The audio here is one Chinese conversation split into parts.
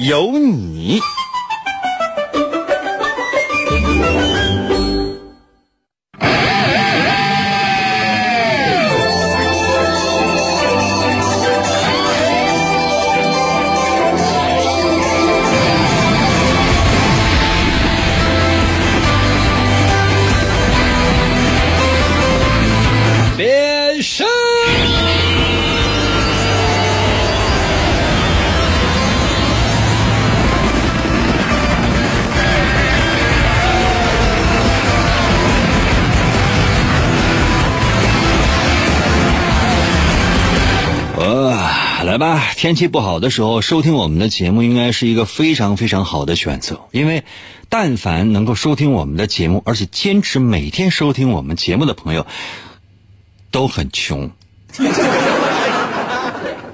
有你。吧，天气不好的时候收听我们的节目，应该是一个非常非常好的选择。因为，但凡能够收听我们的节目，而且坚持每天收听我们节目的朋友，都很穷。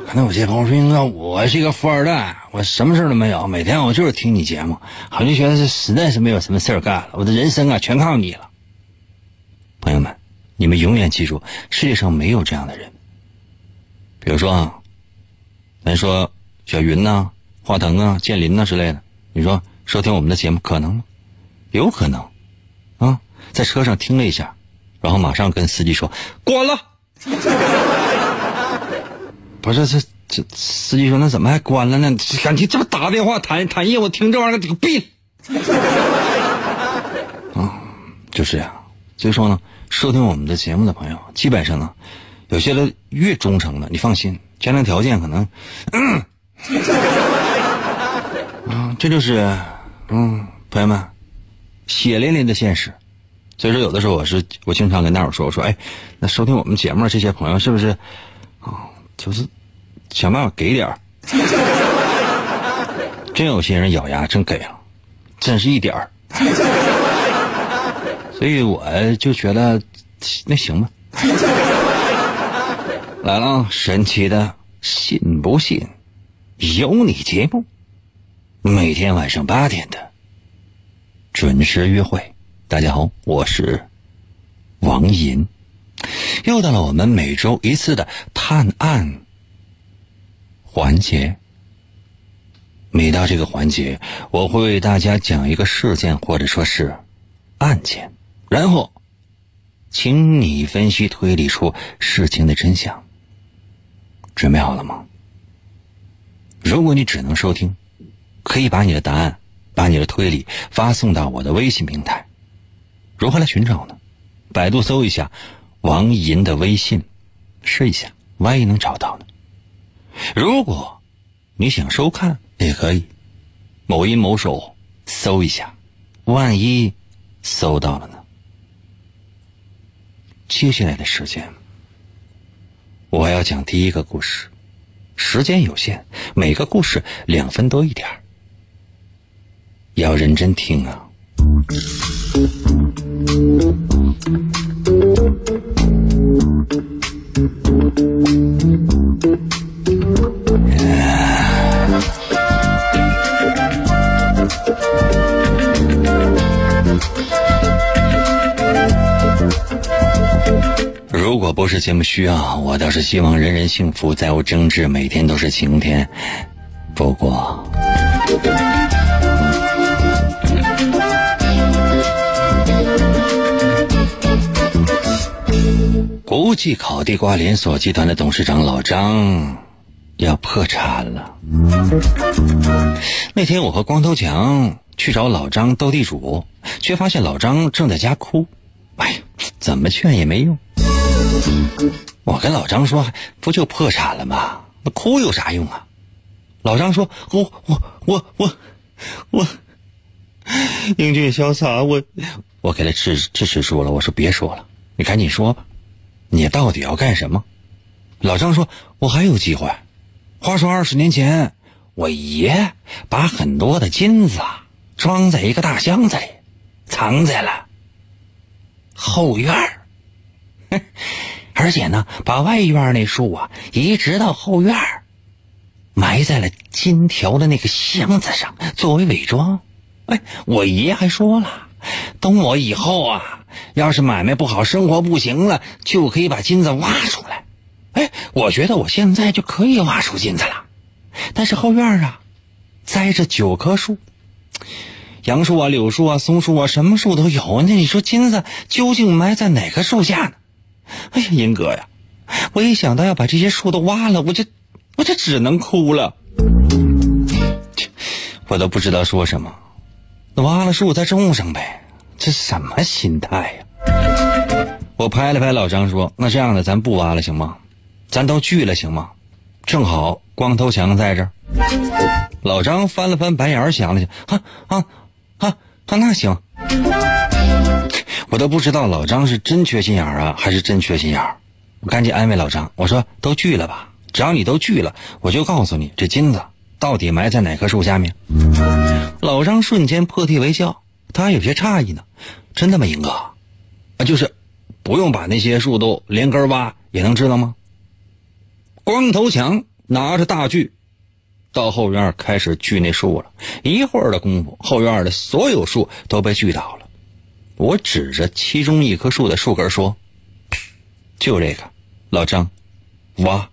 可能有些朋友说：“那我是一个富二代，我什么事都没有，每天我就是听你节目，好像觉得是实在是没有什么事儿干了，我的人生啊全靠你了。”朋友们，你们永远记住，世界上没有这样的人。比如说啊啊，咱说小云呐、华腾啊、建林呐之类的，你说收听我们的节目可能吗？有可能，啊，在车上听了一下，然后马上跟司机说关了。不是这这司机说那怎么还关了呢？感情这不打电话谈谈业务，听这玩意儿给我闭。啊，就是这样。所以说呢，收听我们的节目的朋友，基本上呢。有些人越忠诚的，你放心，家庭条件可能，嗯，啊，这就是，嗯，朋友们，血淋淋的现实。所以说，有的时候我是我经常跟大伙说，我说，哎，那收听我们节目这些朋友是不是，啊，就是想办法给点儿。真有些人咬牙真给了，真是一点儿。所以我就觉得，那行吧。来了，神奇的，信不信？有你节目，每天晚上八点的准时约会。大家好，我是王银，又到了我们每周一次的探案环节。每到这个环节，我会为大家讲一个事件或者说是案件，然后请你分析推理出事情的真相。准备好了吗？如果你只能收听，可以把你的答案、把你的推理发送到我的微信平台。如何来寻找呢？百度搜一下王银的微信，试一下，万一能找到呢？如果你想收看，也可以，某音某手搜一下，万一搜到了呢？接下来的时间。我要讲第一个故事，时间有限，每个故事两分多一点要认真听啊！如果不是节目需要，我倒是希望人人幸福，再无争执，每天都是晴天。不过，国际烤地瓜连锁集团的董事长老张要破产了。那天我和光头强去找老张斗地主，却发现老张正在家哭。哎呀，怎么劝也没用。我跟老张说：“不就破产了吗？那哭有啥用啊？”老张说：“我我我我我英俊潇洒，我我给他支支持住了。我说别说了，你赶紧说吧，你到底要干什么？”老张说：“我还有机会。话说二十年前，我爷把很多的金子啊装在一个大箱子里，藏在了后院儿。而且呢，把外院那树啊移植到后院，埋在了金条的那个箱子上，作为伪装。哎，我爷还说了，等我以后啊，要是买卖不好，生活不行了，就可以把金子挖出来。哎，我觉得我现在就可以挖出金子了。但是后院啊，栽着九棵树，杨树啊、柳树啊、松树啊，什么树都有。那你说金子究竟埋在哪棵树下呢？哎呀，银哥呀，我一想到要把这些树都挖了，我就我就只能哭了。我都不知道说什么。挖了树再种上呗，这什么心态呀？我拍了拍老张说：“那这样的，咱不挖了行吗？咱都聚了行吗？正好光头强在这。”老张翻了翻白眼，想了想，啊啊啊啊，那行。我都不知道老张是真缺心眼儿啊，还是真缺心眼儿。我赶紧安慰老张，我说：“都锯了吧，只要你都锯了，我就告诉你这金子到底埋在哪棵树下面。”老张瞬间破涕为笑，他还有些诧异呢。真的吗，英哥？啊，就是不用把那些树都连根挖也能知道吗？光头强拿着大锯，到后院开始锯那树了。一会儿的功夫，后院的所有树都被锯倒了。我指着其中一棵树的树根说：“就这个，老张，挖。”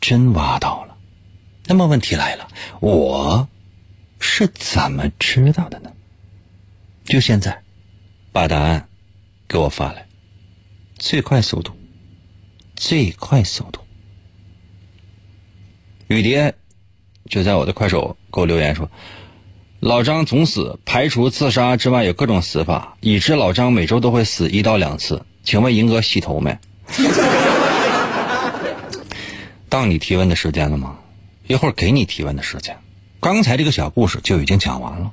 真挖到了。那么问题来了，我是怎么知道的呢？就现在，把答案给我发来，最快速度，最快速度。雨蝶就在我的快手给我留言说：“老张总死，排除自杀之外，有各种死法，已知老张每周都会死一到两次。请问银哥洗头没？到你提问的时间了吗？”一会儿给你提问的时间，刚才这个小故事就已经讲完了。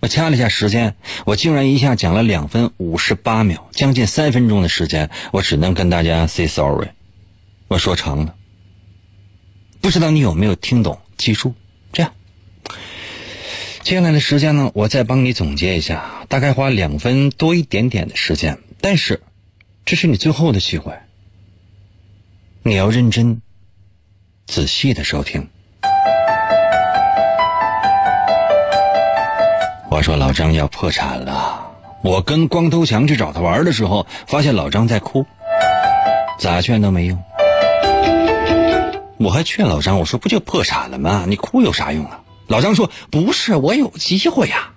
我掐了一下时间，我竟然一下讲了两分五十八秒，将近三分钟的时间，我只能跟大家 say sorry。我说长了，不知道你有没有听懂？记住，接下来的时间呢，我再帮你总结一下，大概花两分多一点点的时间，但是这是你最后的机会，你要认真。仔细的收听。我说老张要破产了。我跟光头强去找他玩的时候，发现老张在哭，咋劝都没用。我还劝老张，我说不就破产了吗？你哭有啥用啊？老张说不是，我有机会呀。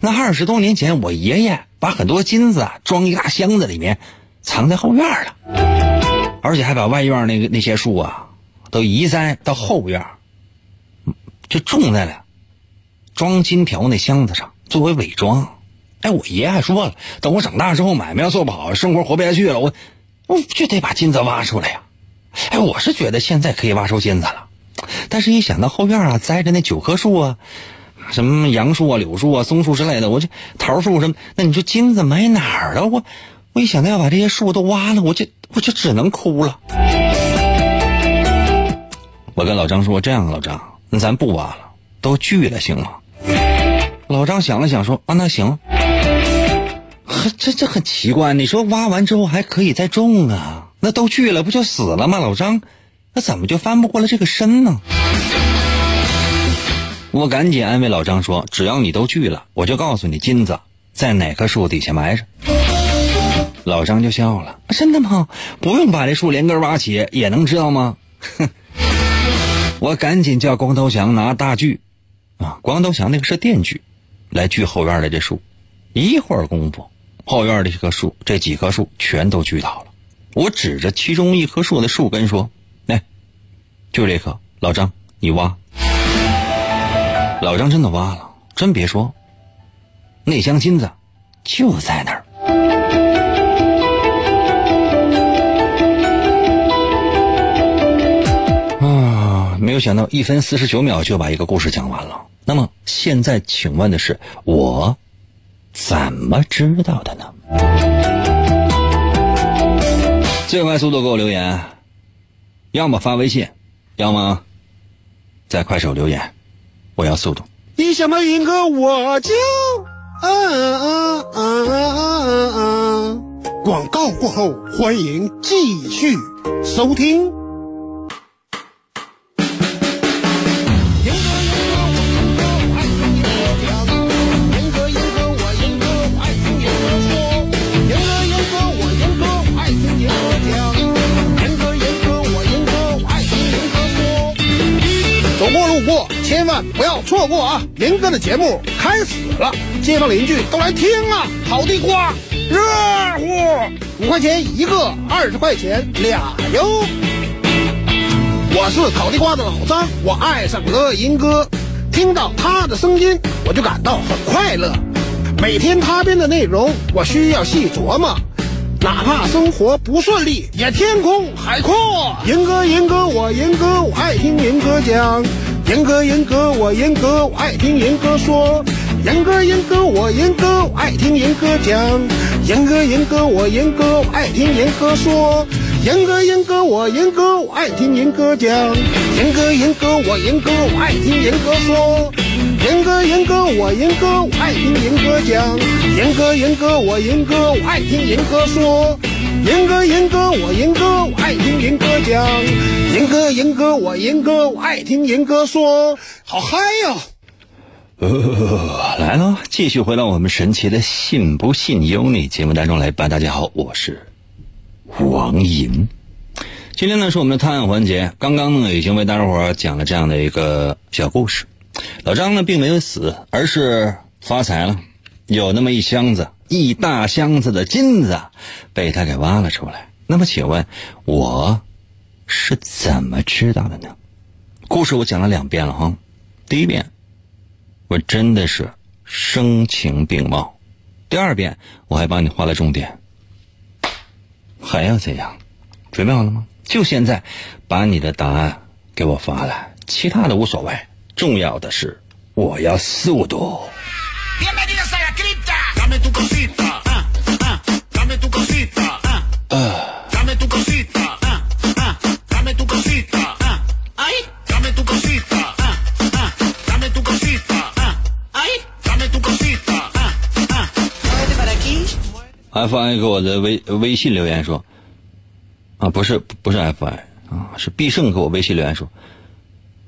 那二十多年前，我爷爷把很多金子装一大箱子里面，藏在后院了，而且还把外院那个那些树啊。都移栽到后院，就种在了装金条那箱子上，作为伪装。哎，我爷还说了，等我长大之后买卖要做不好，生活活不下去了，我我就得把金子挖出来呀。哎，我是觉得现在可以挖出金子了，但是一想到后院啊栽着那九棵树啊，什么杨树啊、柳树啊、松树之类的，我这桃树什么，那你说金子埋哪儿了？我我一想到要把这些树都挖了，我就我就只能哭了。我跟老张说：“这样，老张，那咱不挖了，都锯了，行吗？”老张想了想说：“啊，那行。”呵这这很奇怪，你说挖完之后还可以再种啊？那都锯了，不就死了吗？老张，那怎么就翻不过来这个身呢？我赶紧安慰老张说：“只要你都锯了，我就告诉你金子在哪棵树底下埋着。”老张就笑了：“真的吗？不用把这树连根挖起也能知道吗？”哼。我赶紧叫光头强拿大锯，啊，光头强那个是电锯，来锯后院的这树。一会儿功夫，后院的这棵树，这几棵树全都锯倒了。我指着其中一棵树的树根说：“，就这棵，老张，你挖。”老张真的挖了，真别说，那箱金子就在那儿。啊没有想到一分四十九秒就把一个故事讲完了。那么现在，请问的是我怎么知道的呢？最快速度给我留言，要么发微信，要么在快手留言，我要速度。你想到银哥我就啊啊啊啊啊啊！广告过后，欢迎继续收听。千万不要错过啊！林哥的节目开始了，街坊邻居都来听啊！烤地瓜热乎，五块钱一个，二十块钱俩哟。我是烤地瓜的老张，我爱上了银哥，听到他的声音我就感到很快乐。每天他编的内容我需要细琢磨，哪怕生活不顺利，也天空海阔。银哥，银哥，我银哥，我爱听银哥讲。严哥，严哥，我严哥，我爱听严哥说。严哥，严哥，我严哥，我爱听严哥讲。严哥，严哥，我严哥，我爱听严哥说。严哥，严哥，我严哥，我爱听严哥讲。严哥，严哥，我严哥，我爱听严哥说。严哥，严哥，我严哥，我爱听严哥讲。严哥，严哥，我严哥，我爱听严哥说。银哥，银哥，我银哥，我爱听银哥讲。银哥，银哥，我银哥，我爱听银哥说。好嗨呀！呃，来了，继续回到我们神奇的“信不信由你”节目当中来吧。大家好，我是王银。今天呢是我们的探案环节，刚刚呢已经为大家伙讲了这样的一个小故事。老张呢并没有死，而是发财了，有那么一箱子、一大箱子的金子被他给挖了出来。那么请问，我是怎么知道的呢？故事我讲了两遍了哈，第一遍。我真的是声情并茂，第二遍我还帮你画了重点，还要怎样？准备好了吗？就现在，把你的答案给我发来，其他的无所谓，重要的是我要速度。F I 给我的微微信留言说，啊，不是不是 F I 啊，是必胜给我微信留言说，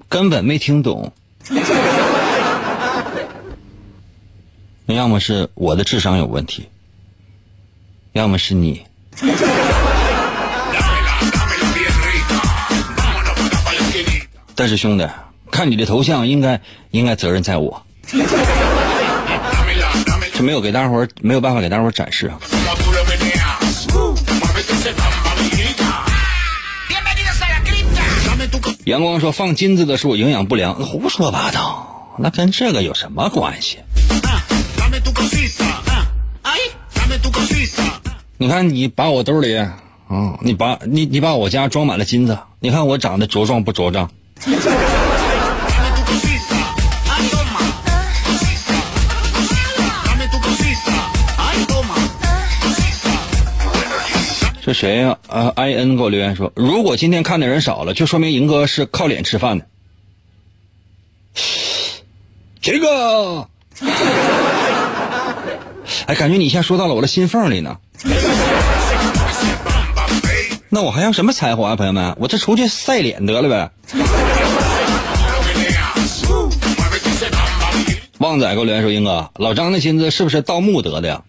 根本没听懂。那要么是我的智商有问题，要么是你。但是兄弟，看你的头像，应该应该责任在我。这没有给大伙儿没有办法给大伙儿展示啊。阳光说放金子的树营养不良，胡说八道，那跟这个有什么关系？你看你把我兜里，啊，你把你你把我家装满了金子，你看我长得茁壮不茁壮？这谁呀？啊，i n 给我留言说，如果今天看的人少了，就说明赢哥是靠脸吃饭的。这个，哎，感觉你一下说到了我的心缝里呢。那我还要什么才华啊，朋友们？我这出去晒脸得了呗。旺仔给我留言说，英哥，老张的金子是不是盗墓得的呀？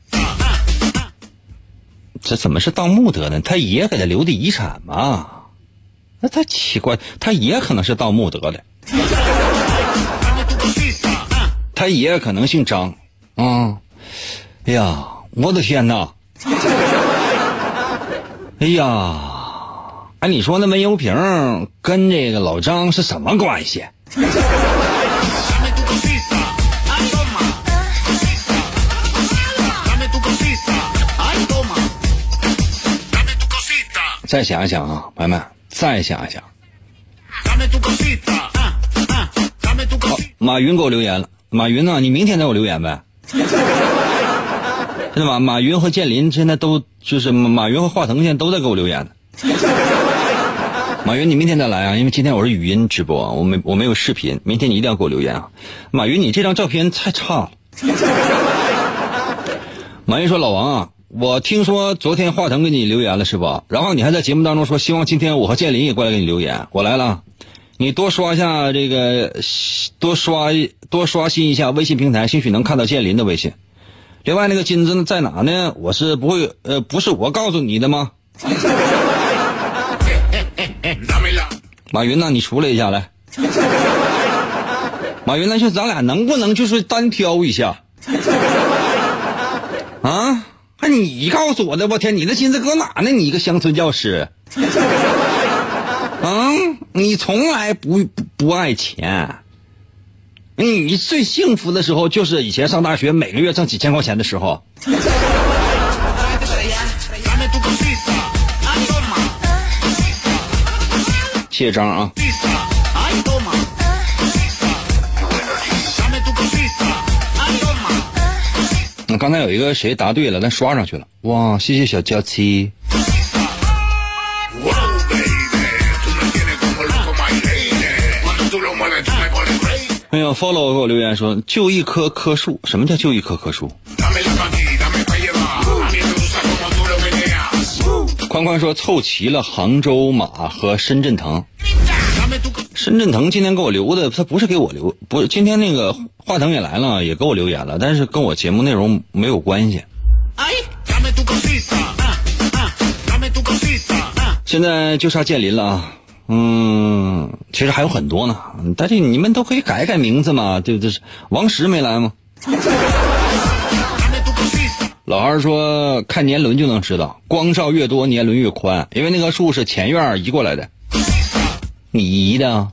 这怎么是盗墓得的？他爷给他留的遗产嘛？那太奇怪，他爷可能是盗墓得的。他爷可能姓张，啊！哎呀，我的天哪！哎呀，哎，你说那煤油瓶跟这个老张是什么关系？再想一想啊，朋友们，再想一想。好，马云给我留言了。马云呢？你明天再给我留言呗。真的吗？马云和建林现在都就是马云和华腾现在都在给我留言呢。马云，你明天再来啊，因为今天我是语音直播，我没我没有视频。明天你一定要给我留言啊。马云，你这张照片太差了。马云说：“老王啊，我听说昨天华腾给你留言了是吧？然后你还在节目当中说希望今天我和建林也过来给你留言，我来了。你多刷一下这个，多刷多刷新一下微信平台，兴许能看到建林的微信。另外那个金子在哪呢？我是不会呃，不是我告诉你的吗？” 马云呢，你出来一下来。马云，那就咱俩能不能就是单挑一下？啊？那你告诉我的？我天，你的心思搁哪呢？你一个乡村教师。啊？你从来不不不爱钱。你最幸福的时候就是以前上大学，每个月挣几千块钱的时候。谢谢张啊！刚才有一个谁答对了，咱刷上去了。哇，谢谢小娇妻。哎呀，follow 给我留言说，就一棵棵树，什么叫就一棵棵树？宽宽说凑齐了杭州马和深圳藤。深圳腾今天给我留的，他不是给我留，不是今天那个华腾也来了，也给我留言了，但是跟我节目内容没有关系。现在就差建林了啊，嗯，其实还有很多呢，但是你们都可以改改名字嘛，对不对？王石没来吗？老二说看年轮就能知道，光照越多年轮越宽，因为那棵树是前院移过来的。你姨的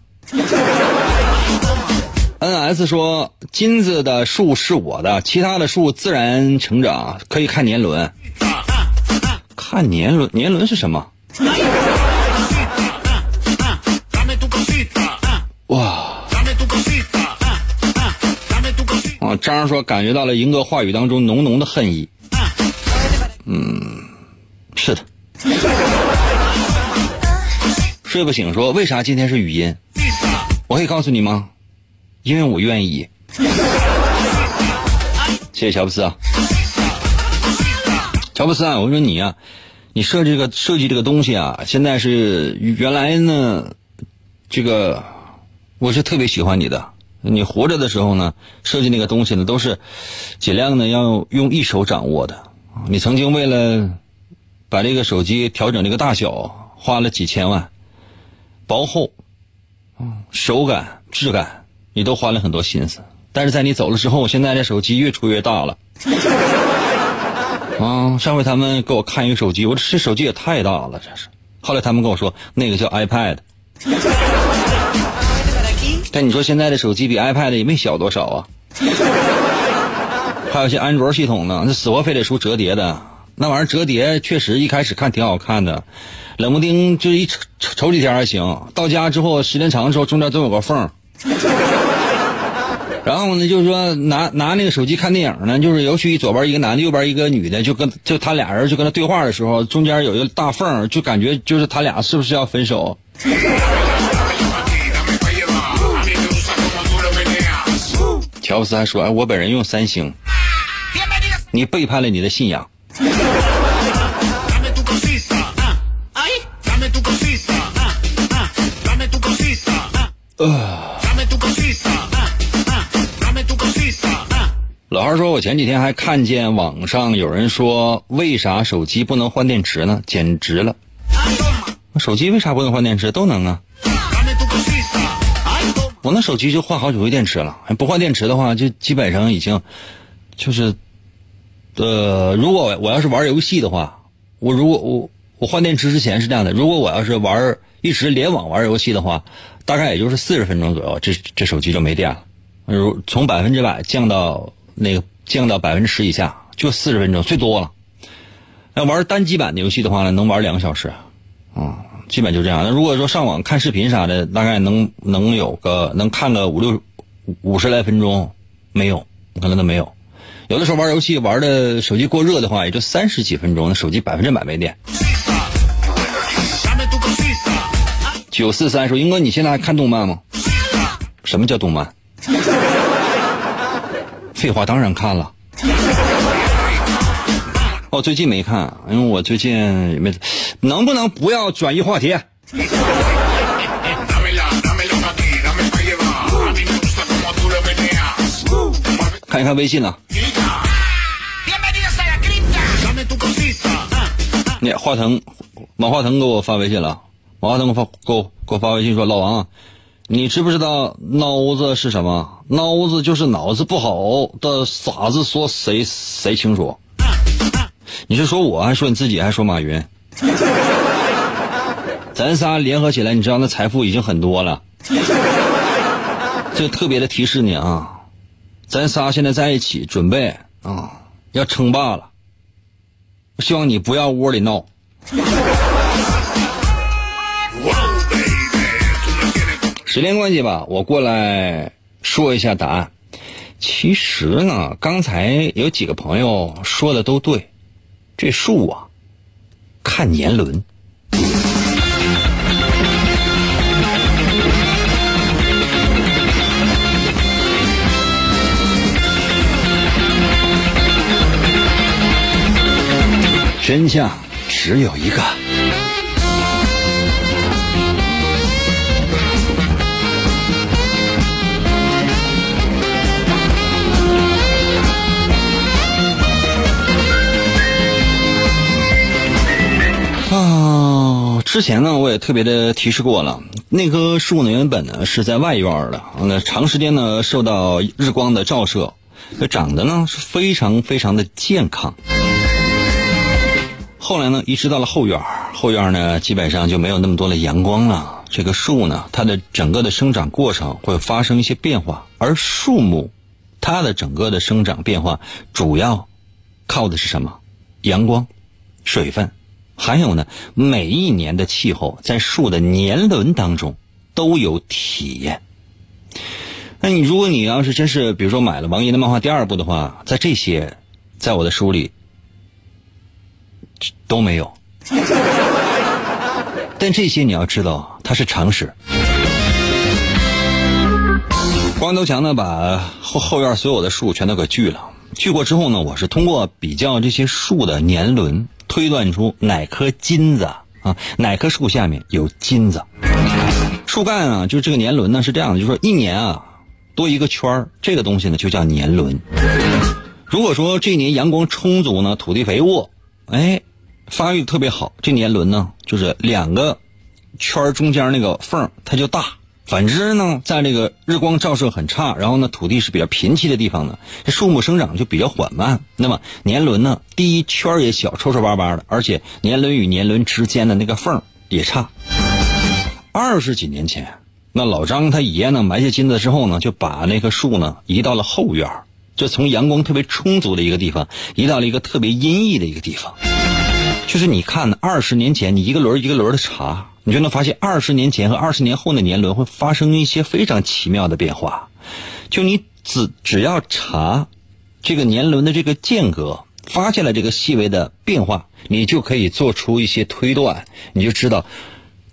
？N.S 说金子的树是我的，其他的树自然成长，可以看年轮。看年轮，年轮是什么？哇！啊，张说感觉到了英哥话语当中浓浓的恨意。嗯，是的。睡不醒说为啥今天是语音？我可以告诉你吗？因为我愿意。谢谢乔布斯啊，乔布斯啊，我说你啊，你设计这个设计这个东西啊，现在是原来呢，这个我是特别喜欢你的。你活着的时候呢，设计那个东西呢，都是尽量呢要用一手掌握的。你曾经为了把这个手机调整这个大小，花了几千万，薄厚，手感、质感，你都花了很多心思。但是在你走了之后，现在这手机越出越大了。啊，上回他们给我看一个手机，我这手机也太大了，这是。后来他们跟我说，那个叫 iPad。但你说现在的手机比 iPad 也没小多少啊。还有些安卓系统呢，那死活非得出折叠的，那玩意儿折叠确实一开始看挺好看的，冷不丁就一瞅瞅几天还行，到家之后时间长的时候中间都有个缝。然后呢，就是说拿拿那个手机看电影呢，就是尤其左边一个男的，右边一个女的，就跟就他俩人就跟他对话的时候，中间有一个大缝，就感觉就是他俩是不是要分手？乔布斯还说：“哎，我本人用三星。”你背叛了你的信仰。老二说：“我前几天还看见网上有人说，为啥手机不能换电池呢？简直了！手机为啥不能换电池？都能啊！我那手机就换好几回电池了，不换电池的话，就基本上已经就是。”呃，如果我要是玩游戏的话，我如果我我换电池之前是这样的，如果我要是玩一直联网玩游戏的话，大概也就是四十分钟左右，这这手机就没电了。如从百分之百降到那个降到百分之十以下，就四十分钟最多了。那玩单机版的游戏的话呢，能玩两个小时，啊，基本就这样。那如果说上网看视频啥的，大概能能有个能看个五六五十来分钟，没有，可能都没有。有的时候玩游戏玩的手机过热的话，也就三十几分钟，那手机百分之百没电。九四三说：“英哥，你现在还看动漫吗？什么叫动漫？废话，当然看了。哦，最近没看，因为我最近没。能不能不要转移话题？看一看微信呢。你华腾，马化腾给我发微信了。马化腾发给我给我发微信说：“老王，你知不知道孬子是什么？孬子就是脑子不好的傻子，说谁谁清楚？你是说我，还说你自己，还说马云？咱仨联合起来，你知道那财富已经很多了。这特别的提示你啊，咱仨现在在一起，准备啊要称霸了。希望你不要窝里闹。”时间关系吧，我过来说一下答案。其实呢，刚才有几个朋友说的都对，这树啊，看年轮。真相只有一个。啊，之前呢，我也特别的提示过了，那棵树呢，原本呢是在外院的，那长时间呢受到日光的照射，那长得呢是非常非常的健康。后来呢，移植到了后院，后院呢基本上就没有那么多的阳光了。这个树呢，它的整个的生长过程会发生一些变化，而树木，它的整个的生长变化主要靠的是什么？阳光、水分。还有呢，每一年的气候在树的年轮当中都有体验。那你如果你要是真是比如说买了王爷的漫画第二部的话，在这些，在我的书里都没有。但这些你要知道，它是常识。光头强呢，把后后院所有的树全都给锯了。锯过之后呢，我是通过比较这些树的年轮。推断出哪棵金子啊？哪棵树下面有金子？树干啊，就是这个年轮呢，是这样的，就是说一年啊多一个圈儿，这个东西呢就叫年轮。如果说这一年阳光充足呢，土地肥沃，哎，发育特别好，这年轮呢就是两个圈中间那个缝它就大。反之呢，在这个日光照射很差，然后呢土地是比较贫瘠的地方呢，这树木生长就比较缓慢。那么年轮呢，第一圈也小，抽抽巴巴的，而且年轮与年轮之间的那个缝也差。二十几年前，那老张他爷呢埋下金子之后呢，就把那棵树呢移到了后院，就从阳光特别充足的一个地方移到了一个特别阴翳的一个地方。就是你看，二十年前你一个轮一个轮的查。你就能发现，二十年前和二十年后的年轮会发生一些非常奇妙的变化。就你只只要查这个年轮的这个间隔，发现了这个细微的变化，你就可以做出一些推断，你就知道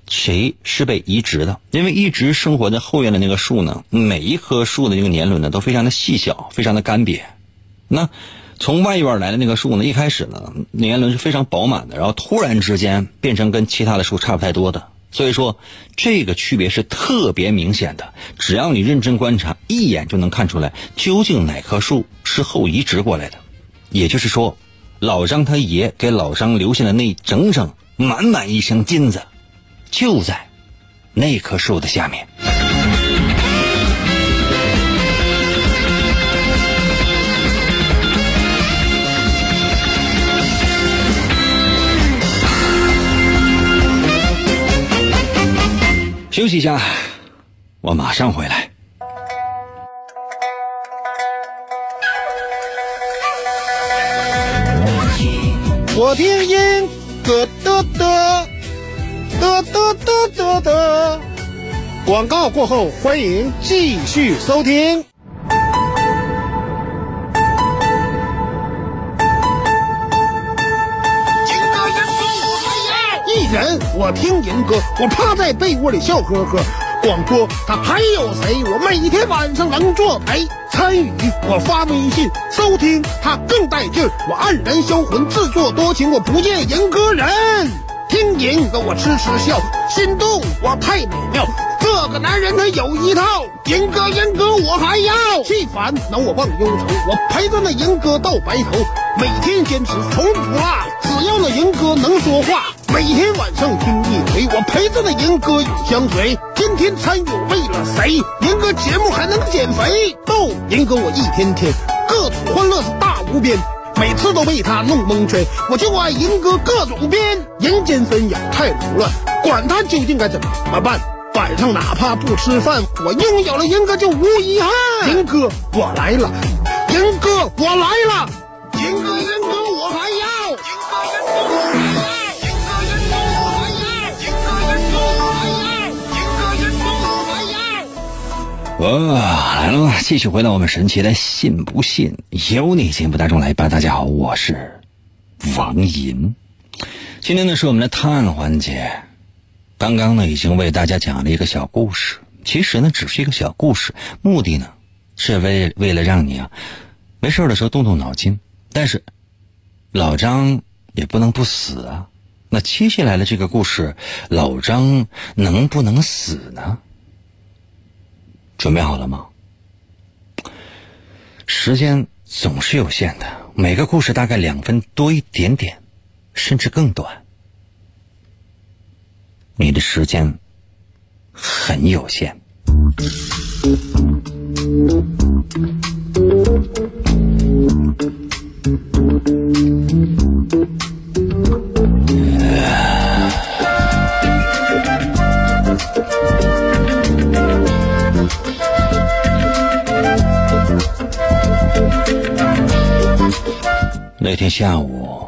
谁是被移植的。因为一直生活在后院的那个树呢，每一棵树的这个年轮呢都非常的细小，非常的干瘪。那。从外院来的那棵树呢，一开始呢年轮是非常饱满的，然后突然之间变成跟其他的树差不太多的，所以说这个区别是特别明显的。只要你认真观察，一眼就能看出来究竟哪棵树是后移植过来的。也就是说，老张他爷给老张留下的那整整满满一箱金子，就在那棵树的下面。休息一下，我马上回来。我听音得得得得得得得得，广告过后，欢迎继续收听。人，我听人歌，我趴在被窝里笑呵呵。广播他还有谁？我每天晚上能作陪。参与我发微信收听他更带劲儿。我黯然销魂，自作多情，我不见人歌人。听人歌我痴痴笑，心动我太美妙。这个男人他有一套，银哥银哥我还要。气烦恼我忘忧愁，我陪着那银哥到白头。每天坚持从不落，只要那银哥能说话。每天晚上听一回，我陪着那银哥永相随。天天参与为了谁？银哥节目还能减肥？逗银哥我一天天各种欢乐是大无边，每次都被他弄蒙圈。我就爱银哥各种编，人间纷扰太扰乱，管他究竟该怎么办。晚上哪怕不吃饭，我拥有了银哥就无遗憾。银哥我来了，银哥我来了，银哥银哥我还要，银哥银哥我还要，银哥银哥我还要，银哥银哥我还要，银哥银哥我还要。哇，来了，继续回到我们神奇的“信不信由你”节目当中来吧。大家好，我是王银。今天呢是我们的探案环节。刚刚呢已经为大家讲了一个小故事，其实呢只是一个小故事，目的呢是为为了让你啊没事的时候动动脑筋。但是老张也不能不死啊。那接下来的这个故事，老张能不能死呢？准备好了吗？时间总是有限的，每个故事大概两分多一点点，甚至更短。你的时间很有限。那天下午，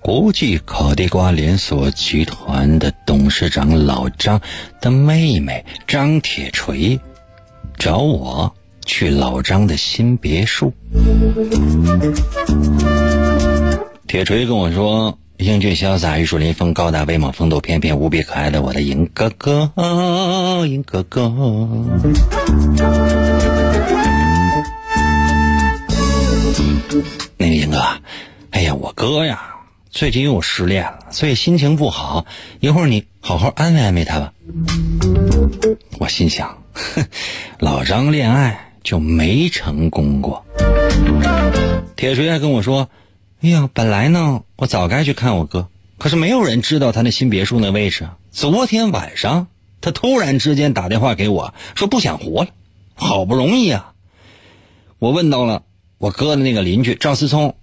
国际烤地瓜连锁集团的董事长老张的妹妹张铁锤找我去老张的新别墅。铁锤跟我说：“英俊潇洒、玉树临风、高大威猛、风度翩翩、无比可爱的我的银哥哥，银哥哥。”那个银哥，哎呀，我哥呀，最近又失恋了，所以心情不好。一会儿你好好安慰安慰他吧。我心想，哼，老张恋爱就没成功过。铁锤还跟我说：“哎呀，本来呢，我早该去看我哥，可是没有人知道他那新别墅那位置。昨天晚上，他突然之间打电话给我说不想活了，好不容易啊，我问到了。”我哥的那个邻居赵思聪，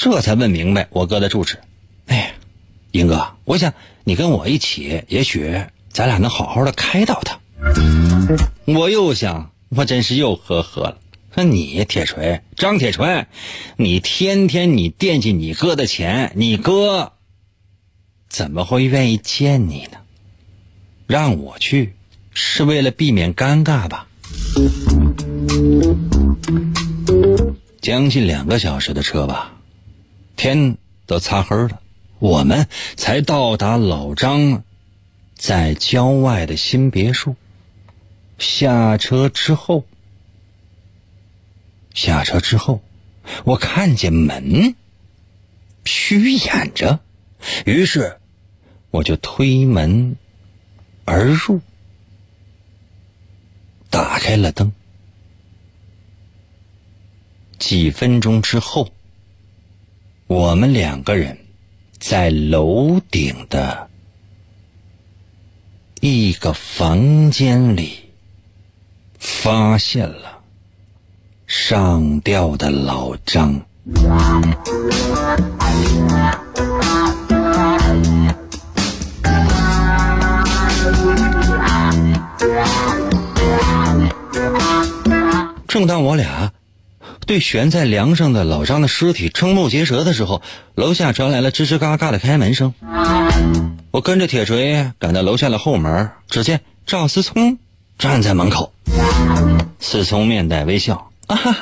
这才问明白我哥的住址。哎，英哥，我想你跟我一起，也许咱俩能好好的开导他。我又想，我真是又呵呵了。说你铁锤张铁锤，你天天你惦记你哥的钱，你哥怎么会愿意见你呢？让我去，是为了避免尴尬吧？将近两个小时的车吧，天都擦黑了，我们才到达老张在郊外的新别墅。下车之后，下车之后，我看见门虚掩着，于是我就推门而入，打开了灯。几分钟之后，我们两个人在楼顶的一个房间里发现了上吊的老张。正当我俩。对悬在梁上的老张的尸体瞠目结舌的时候，楼下传来了吱吱嘎嘎的开门声。我跟着铁锤赶到楼下的后门，只见赵思聪站在门口。思聪面带微笑：“啊哈，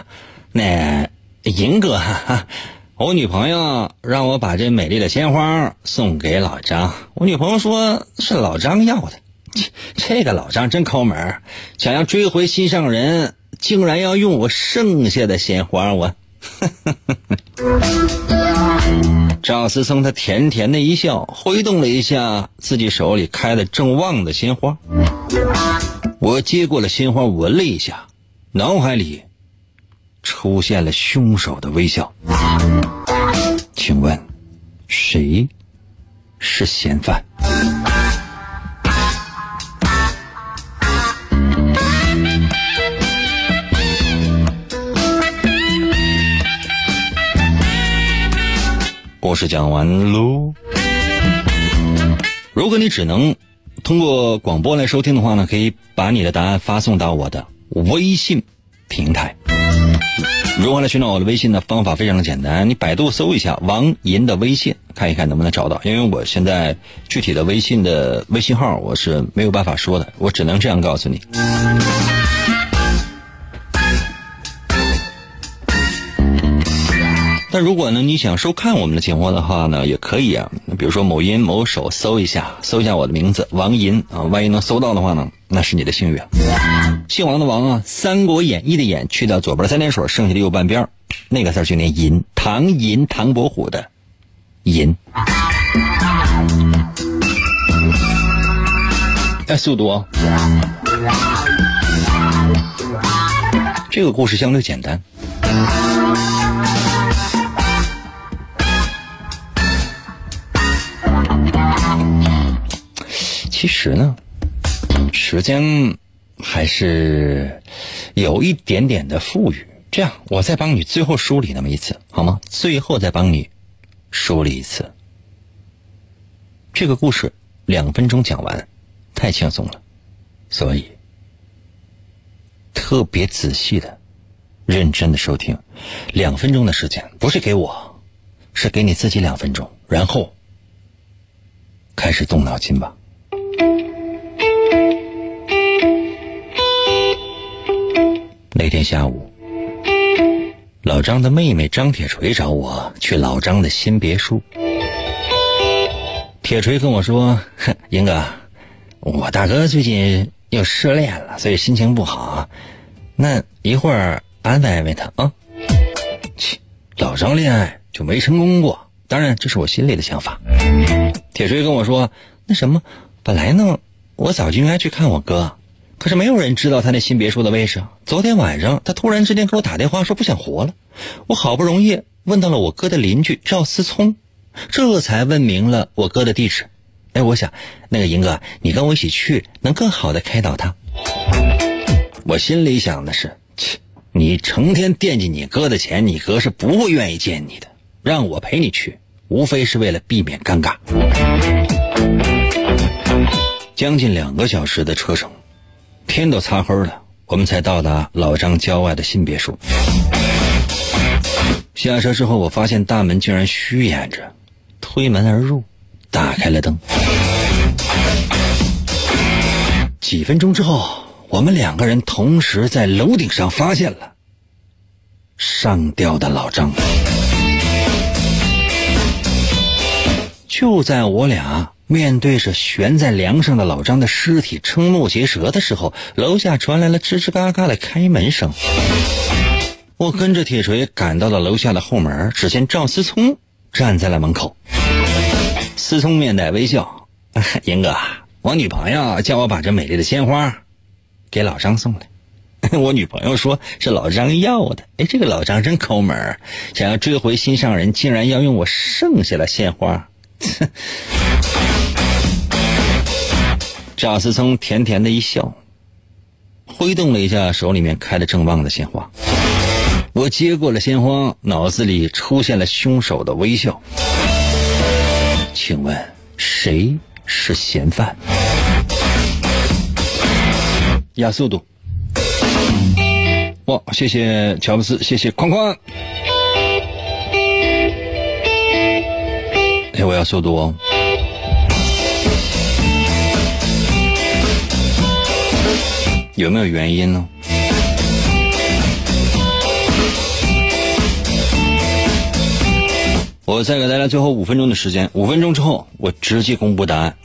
那银哥，哈哈，我女朋友让我把这美丽的鲜花送给老张，我女朋友说是老张要的。这 这个老张真抠门，想要追回心上人，竟然要用我剩下的鲜花。我，赵思聪他甜甜的一笑，挥动了一下自己手里开的正旺的鲜花。我接过了鲜花，闻了一下，脑海里出现了凶手的微笑。请问，谁是嫌犯？故事讲完喽。如果你只能通过广播来收听的话呢，可以把你的答案发送到我的微信平台。如何来寻找我的微信呢？方法非常的简单，你百度搜一下王银的微信，看一看能不能找到。因为我现在具体的微信的微信号我是没有办法说的，我只能这样告诉你。那如果呢，你想收看我们的节目的话呢，也可以啊。比如说某音某手搜一下，搜一下我的名字王银啊，万一能搜到的话呢，那是你的幸运。姓王的王啊，《三国演义》的演去掉左边三点水，剩下的右半边那个字就念银。唐银，唐伯虎的银。哎，速度啊！这个故事相对简单。其实呢，时间还是有一点点的富裕。这样，我再帮你最后梳理那么一次，好吗？最后再帮你梳理一次。这个故事两分钟讲完，太轻松了，所以特别仔细的、认真的收听。两分钟的时间，不是给我，是给你自己两分钟，然后开始动脑筋吧。那天下午，老张的妹妹张铁锤找我去老张的新别墅。铁锤跟我说：“哼英哥，我大哥最近又失恋了，所以心情不好。那一会儿安慰安慰他啊。”切，老张恋爱就没成功过，当然这是我心里的想法。铁锤跟我说：“那什么，本来呢，我早就应该去看我哥。”可是没有人知道他那新别墅的位置。昨天晚上，他突然之间给我打电话说不想活了。我好不容易问到了我哥的邻居赵思聪，这才问明了我哥的地址。哎，我想那个银哥，你跟我一起去，能更好的开导他。我心里想的是，切，你成天惦记你哥的钱，你哥是不会愿意见你的。让我陪你去，无非是为了避免尴尬。将近两个小时的车程。天都擦黑了，我们才到达老张郊外的新别墅。下车之后，我发现大门竟然虚掩着，推门而入，打开了灯。几分钟之后，我们两个人同时在楼顶上发现了上吊的老张。就在我俩。面对着悬在梁上的老张的尸体，瞠目结舌的时候，楼下传来了吱吱嘎嘎的开门声。我跟着铁锤赶到了楼下的后门，只见赵思聪站在了门口。思聪面带微笑：“ 英哥，我女朋友叫我把这美丽的鲜花给老张送来。我女朋友说是老张要的。哎，这个老张真抠门，想要追回心上人，竟然要用我剩下的鲜花。”贾思聪甜甜的一笑，挥动了一下手里面开的正旺的鲜花。我接过了鲜花，脑子里出现了凶手的微笑。请问谁是嫌犯？压速度！哇，谢谢乔布斯，谢谢框框。哎，我要速度哦。有没有原因呢？我再给大家最后五分钟的时间，五分钟之后我直接公布答案。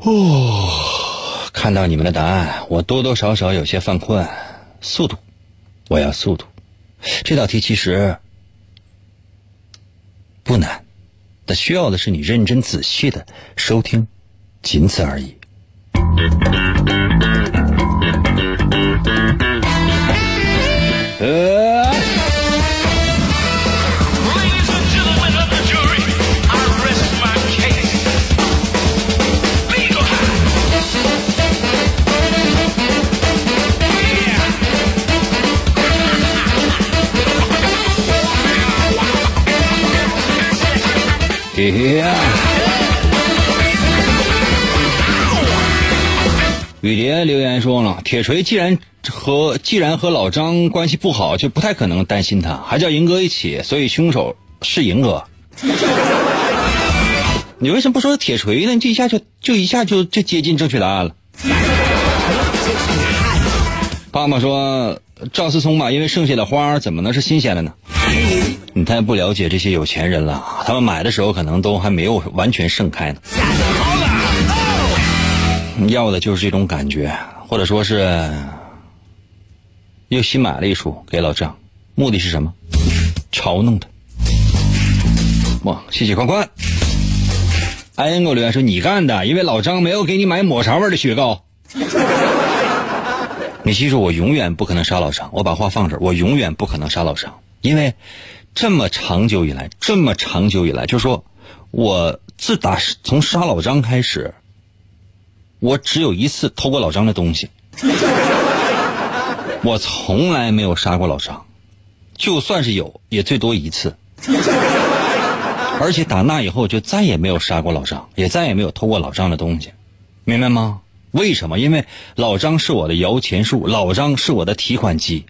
哦，看到你们的答案，我多多少少有些犯困。速度，我要速度。这道题其实不难，但需要的是你认真仔细的收听，仅此而已。雨蝶留言说了，铁锤既然和既然和老张关系不好，就不太可能担心他，还叫银哥一起，所以凶手是银哥。你为什么不说铁锤呢？你这一下就就一下就就接近正确答案了。爸爸说赵思聪吧，因为剩下的花怎么能是新鲜的呢？你太不了解这些有钱人了，他们买的时候可能都还没有完全盛开呢。要的就是这种感觉，或者说是又新买了一束给老张，目的是什么？嘲弄他。哇，谢谢宽宽。艾恩给我留言说你干的，因为老张没有给你买抹茶味的雪糕。你记住，我永远不可能杀老张。我把话放这儿，我永远不可能杀老张，因为这么长久以来，这么长久以来，就说我自打从杀老张开始，我只有一次偷过老张的东西，我从来没有杀过老张，就算是有，也最多一次。而且打那以后就再也没有杀过老张，也再也没有偷过老张的东西，明白吗？为什么？因为老张是我的摇钱树，老张是我的提款机。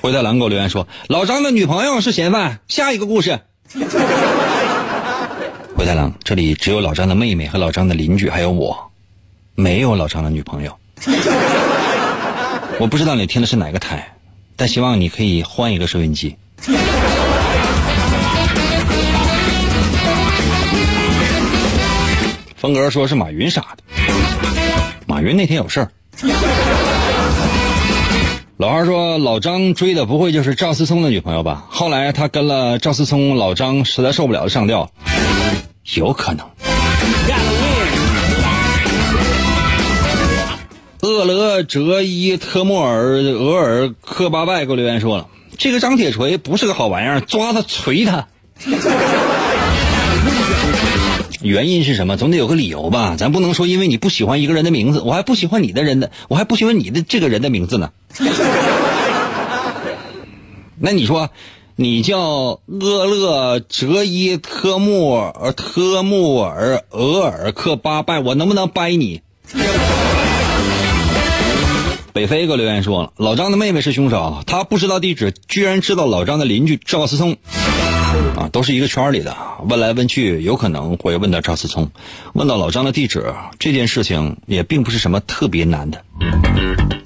灰太狼给我留言说，老张的女朋友是嫌犯。下一个故事。灰太狼，这里只有老张的妹妹和老张的邻居，还有我，没有老张的女朋友。我不知道你听的是哪个台，但希望你可以换一个收音机。风格说是马云杀的，马云那天有事儿。老二说老张追的不会就是赵思聪的女朋友吧？后来他跟了赵思聪，老张实在受不了上吊，有可能。厄勒哲伊特莫尔额尔科巴拜给我留言说了，这个张铁锤不是个好玩意儿，抓他锤他。原因是什么？总得有个理由吧？咱不能说因为你不喜欢一个人的名字，我还不喜欢你的人的，我还不喜欢你的这个人的名字呢。那你说，你叫厄勒哲伊特穆尔特穆尔俄尔克巴拜，我能不能掰你？北飞给我留言说了，老张的妹妹是凶手，他不知道地址，居然知道老张的邻居赵思聪。啊，都是一个圈里的，问来问去，有可能会问到赵思聪，问到老张的地址，这件事情也并不是什么特别难的。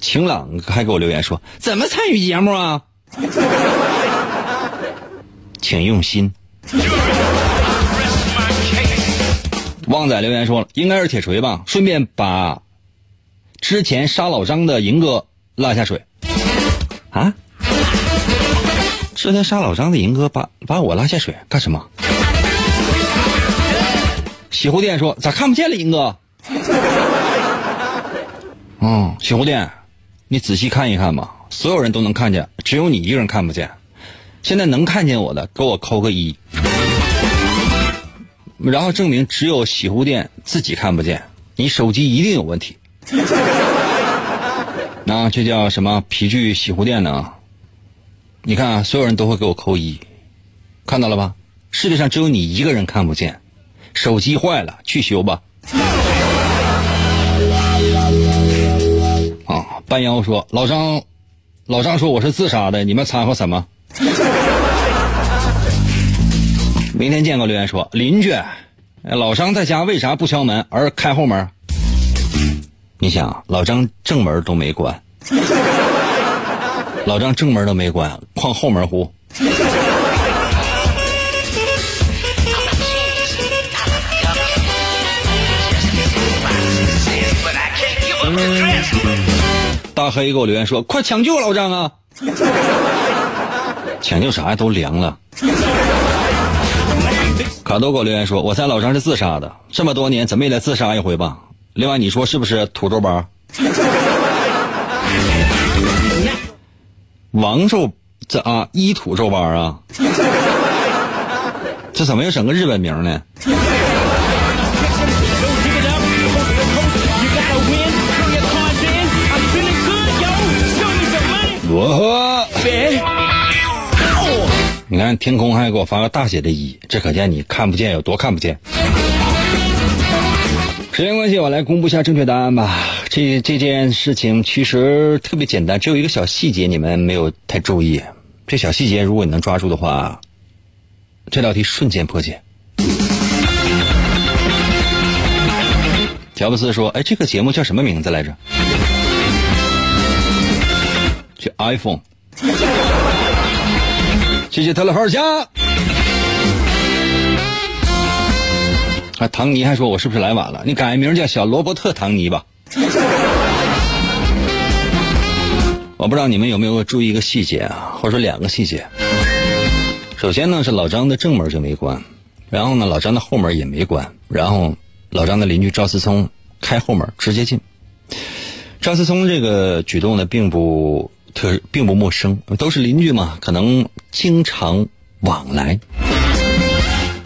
晴朗还给我留言说，怎么参与节目啊？请用心。旺仔留言说了，应该是铁锤吧，顺便把之前杀老张的银哥拉下水。啊？之前杀老张的银哥把把我拉下水干什么？洗护店说咋看不见了银哥？嗯，洗护店，你仔细看一看吧，所有人都能看见，只有你一个人看不见。现在能看见我的，给我扣个一，然后证明只有洗护店自己看不见，你手机一定有问题。那这叫什么皮具洗护店呢？你看，所有人都会给我扣一，看到了吧？世界上只有你一个人看不见，手机坏了去修吧。啊，半妖说老张，老张说我是自杀的，你们掺和什么？明天见过留言说邻居，老张在家为啥不敲门而开后门？你想，老张正门都没关。老张正门都没关，哐后门呼。大黑给我留言说：“快抢救老张啊！抢救啥呀？都凉了。”卡多给我留言说：“我猜老张是自杀的，这么多年怎么也得自杀一回吧？”另外，你说是不是土豆包？王皱这啊，一土皱包啊？这怎么又整个日本名呢？我你看天空还给我发个大写的一，这可见你看不见有多看不见。时间关系，我来公布一下正确答案吧。这这件事情其实特别简单，只有一个小细节你们没有太注意。这小细节如果你能抓住的话，这道题瞬间破解。乔布斯说：“哎，这个节目叫什么名字来着？”叫 iPhone。谢谢特勒菲尔加。啊，唐尼还说我是不是来晚了？你改名叫小罗伯特唐尼吧。我不知道你们有没有注意一个细节啊，或者说两个细节。首先呢是老张的正门就没关，然后呢老张的后门也没关，然后老张的邻居赵思聪开后门直接进。赵思聪这个举动呢并不特并不陌生，都是邻居嘛，可能经常往来，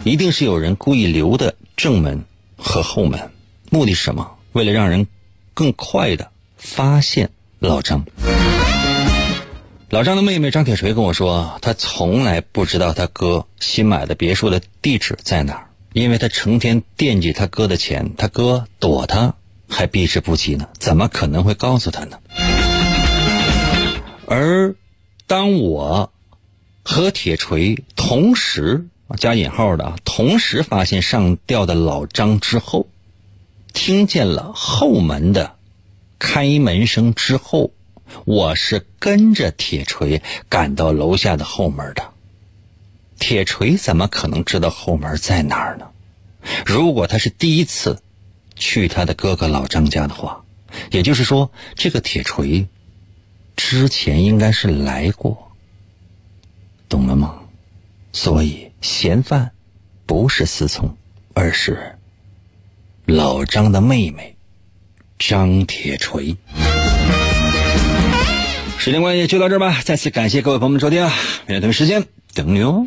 一定是有人故意留的正门和后门，目的是什么？为了让人更快的发现老张。老张的妹妹张铁锤跟我说，他从来不知道他哥新买的别墅的地址在哪儿，因为他成天惦记他哥的钱，他哥躲他还避之不及呢，怎么可能会告诉他呢？而当我和铁锤同时加引号的同时发现上吊的老张之后，听见了后门的开门声之后。我是跟着铁锤赶到楼下的后门的，铁锤怎么可能知道后门在哪儿呢？如果他是第一次去他的哥哥老张家的话，也就是说，这个铁锤之前应该是来过，懂了吗？所以嫌犯不是思聪，而是老张的妹妹张铁锤。时间关系就到这儿吧，再次感谢各位朋友们收听，明天同一时间等你哦。